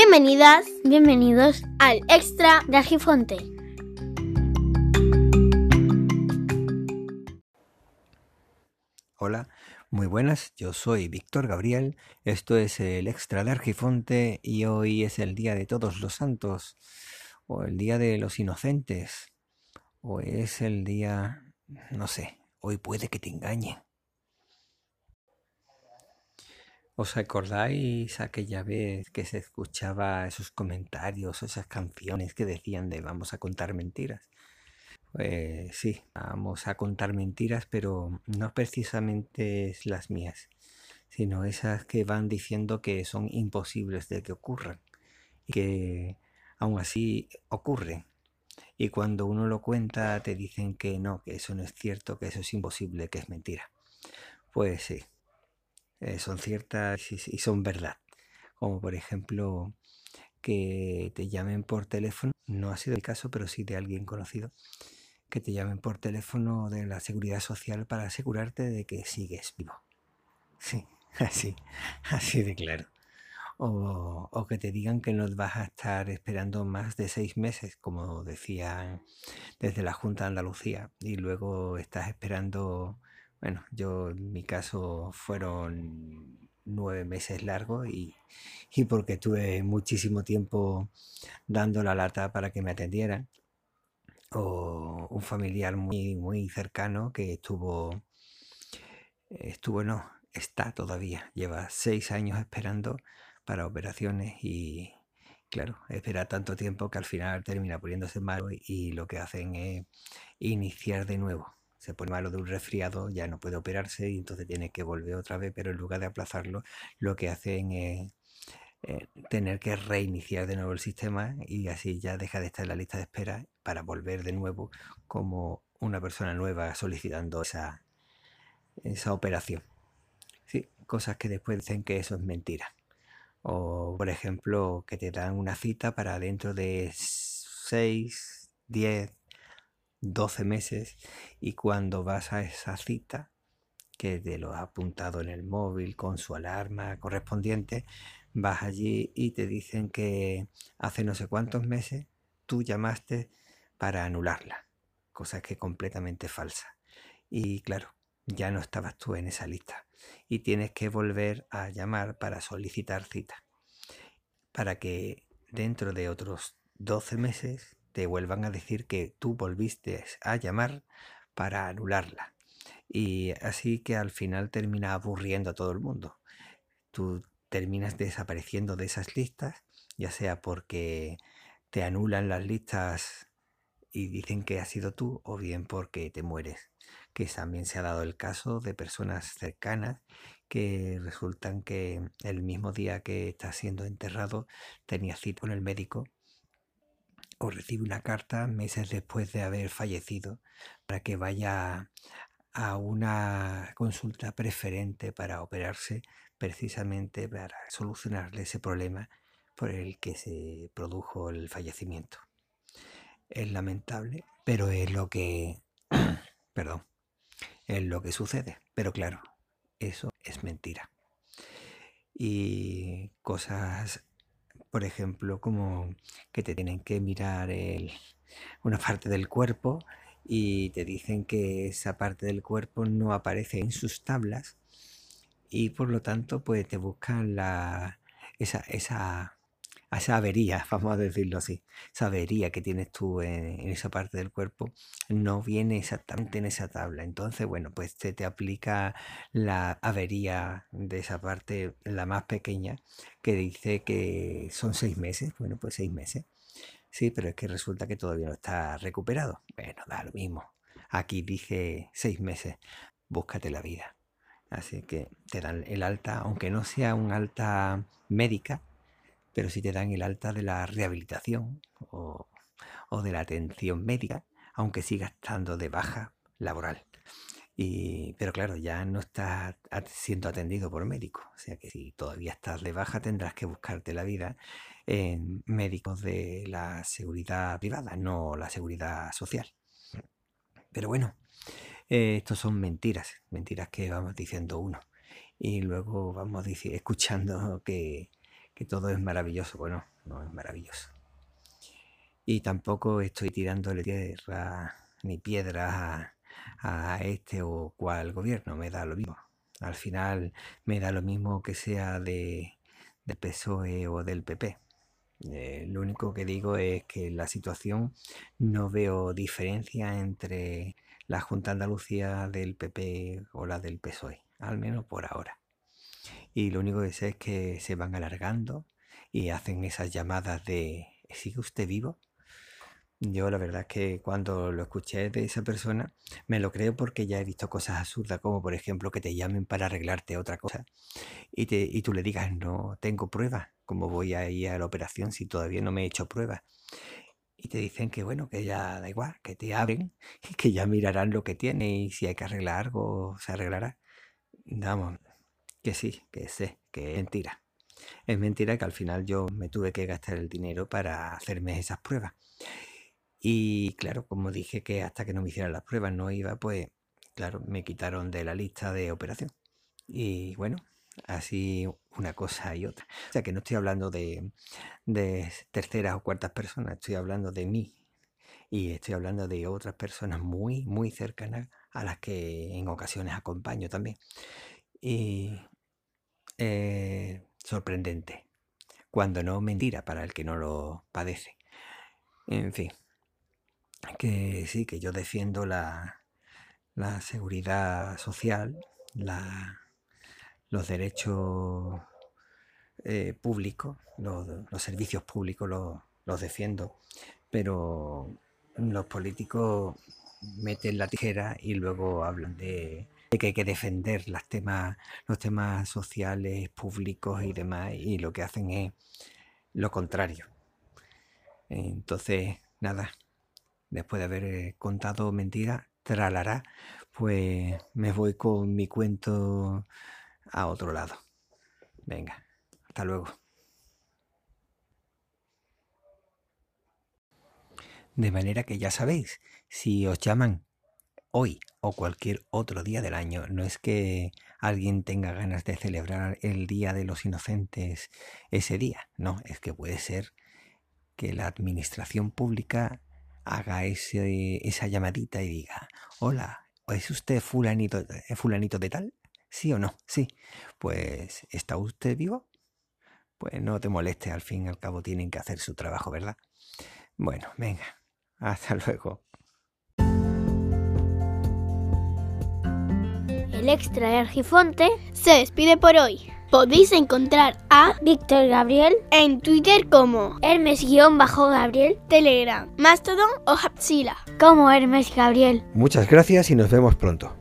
Bienvenidas, Bienvenidos al extra de Argifonte. Hola, muy buenas, yo soy Víctor Gabriel, esto es el extra de Argifonte y hoy es el Día de Todos los Santos, o el Día de los Inocentes, o es el día, no sé, hoy puede que te engañe. ¿Os acordáis aquella vez que se escuchaba esos comentarios, esas canciones que decían de vamos a contar mentiras? Pues sí, vamos a contar mentiras, pero no precisamente las mías, sino esas que van diciendo que son imposibles de que ocurran y que aún así ocurren. Y cuando uno lo cuenta te dicen que no, que eso no es cierto, que eso es imposible, que es mentira. Pues sí, eh, son ciertas y, son verdad. Como por ejemplo que te llamen por teléfono, no ha sido el caso, pero sí de alguien conocido, que te llamen por teléfono de la seguridad social para asegurarte de que sigues vivo. Sí, así, así de claro. O, o que te digan que no vas a estar esperando más de seis meses, como decían desde la Junta de Andalucía, y luego estás esperando, bueno, yo en mi caso fueron nueve meses largos y, y porque tuve muchísimo tiempo dando la lata para que me atendieran o un familiar muy, muy cercano que estuvo, estuvo, no, está todavía, lleva seis años esperando para operaciones y, claro, espera tanto tiempo que al final termina poniéndose malo y lo que hacen es iniciar de nuevo. Se pone malo de un resfriado, ya no puede operarse y entonces tiene que volver otra vez, pero en lugar de aplazarlo, lo que hacen es eh, tener que reiniciar de nuevo el sistema y así ya deja de estar en la lista de espera para volver de nuevo como una persona nueva solicitando esa, esa operación. Sí, cosas que después dicen que eso es mentira. O, por ejemplo, que te dan una cita para dentro de 6, 10, 12 meses y cuando vas a esa cita, que te lo ha apuntado en el móvil con su alarma correspondiente, vas allí y te dicen que hace no sé cuántos meses tú llamaste para anularla, cosa que es completamente falsa. Y claro, ya no estabas tú en esa lista y tienes que volver a llamar para solicitar cita, para que dentro de otros 12 meses te vuelvan a decir que tú volviste a llamar para anularla. Y así que al final termina aburriendo a todo el mundo. Tú terminas desapareciendo de esas listas, ya sea porque te anulan las listas y dicen que has sido tú, o bien porque te mueres. Que también se ha dado el caso de personas cercanas que resultan que el mismo día que está siendo enterrado tenía cita con el médico o recibe una carta meses después de haber fallecido para que vaya a una consulta preferente para operarse precisamente para solucionarle ese problema por el que se produjo el fallecimiento. Es lamentable, pero es lo que, perdón, es lo que sucede. Pero claro, eso es mentira. Y cosas, por ejemplo, como que te tienen que mirar una parte del cuerpo y te dicen que esa parte del cuerpo no aparece en sus tablas y por lo tanto pues te buscan la, esa, esa, esa avería, vamos a decirlo así, esa avería que tienes tú en, esa parte del cuerpo no viene exactamente en esa tabla. Entonces, bueno, pues te, te aplica la avería de esa parte, la más pequeña, que dice que son seis meses. Bueno, pues seis meses. Sí, pero es que resulta que todavía no está recuperado. Bueno, da lo mismo. Aquí dice seis meses. Búscate la vida. Así que te dan el alta, aunque no sea un alta médica, pero sí te dan el alta de la rehabilitación o, de la atención médica, aunque sigas estando de baja laboral. Y, pero claro, ya no estás siendo atendido por médico. O sea que si todavía estás de baja tendrás que buscarte la vida en médicos de la seguridad privada, no la seguridad social. Pero bueno, eh, estos son mentiras, mentiras que vamos diciendo uno. Y luego vamos escuchando que, que todo es maravilloso. Bueno, no es maravilloso. Y tampoco estoy tirándole tierra ni piedras a, este o cual gobierno, me da lo mismo. Al final me da lo mismo que sea de, del PSOE o del PP. Eh, lo único que digo es que la situación no veo diferencia entre la Junta Andalucía del PP o la del PSOE, al menos por ahora. Y lo único que sé es que se van alargando y hacen esas llamadas de ¿sigue usted vivo? Yo la verdad es que cuando lo escuché de esa persona me lo creo porque ya he visto cosas absurdas como por ejemplo que te llamen para arreglarte otra cosa y, te, y tú le digas no tengo pruebas, ¿cómo voy a ir a la operación si todavía no me he hecho pruebas? Y te dicen que bueno, que ya da igual, que te abren y que ya mirarán lo que tiene y si hay que arreglar algo se arreglará. Vamos, que sí, que sé, que es mentira. Es mentira que al final yo me tuve que gastar el dinero para hacerme esas pruebas. Y claro, como dije que hasta que no me hicieran las pruebas no iba, pues claro, me quitaron de la lista de operación. Y bueno, así una cosa y otra. O sea que no estoy hablando de, de terceras o cuartas personas, estoy hablando de mí. Y estoy hablando de otras personas muy, muy cercanas a las que en ocasiones acompaño también. Y eh, sorprendente. Cuando no mentira para el que no lo padece. En fin que sí, que yo defiendo la, la seguridad social, los derechos eh, públicos, los, servicios públicos los defiendo, pero los políticos meten la tijera y luego hablan de, de, que hay que defender las temas, los temas sociales, públicos y demás, y lo que hacen es lo contrario. Entonces, nada, después de haber contado mentiras, tralará, pues me voy con mi cuento a otro lado. Venga, hasta luego. De manera que ya sabéis, si os llaman hoy o cualquier otro día del año, no es que alguien tenga ganas de celebrar el Día de los Inocentes ese día, no, es que puede ser que la administración pública haga ese, esa llamadita y diga, hola, ¿es usted fulanito, eh, fulanito de tal? ¿Sí o no? Sí. Pues, ¿está usted vivo? Pues no te moleste, al fin y al cabo tienen que hacer su trabajo, ¿verdad? Bueno, venga, hasta luego. El extra de Argifonte se despide por hoy. Podéis encontrar a Víctor Gabriel en Twitter como Hermes-Gabriel, Telegram, Mastodon o Hapsila como Hermes Gabriel. Muchas gracias y nos vemos pronto.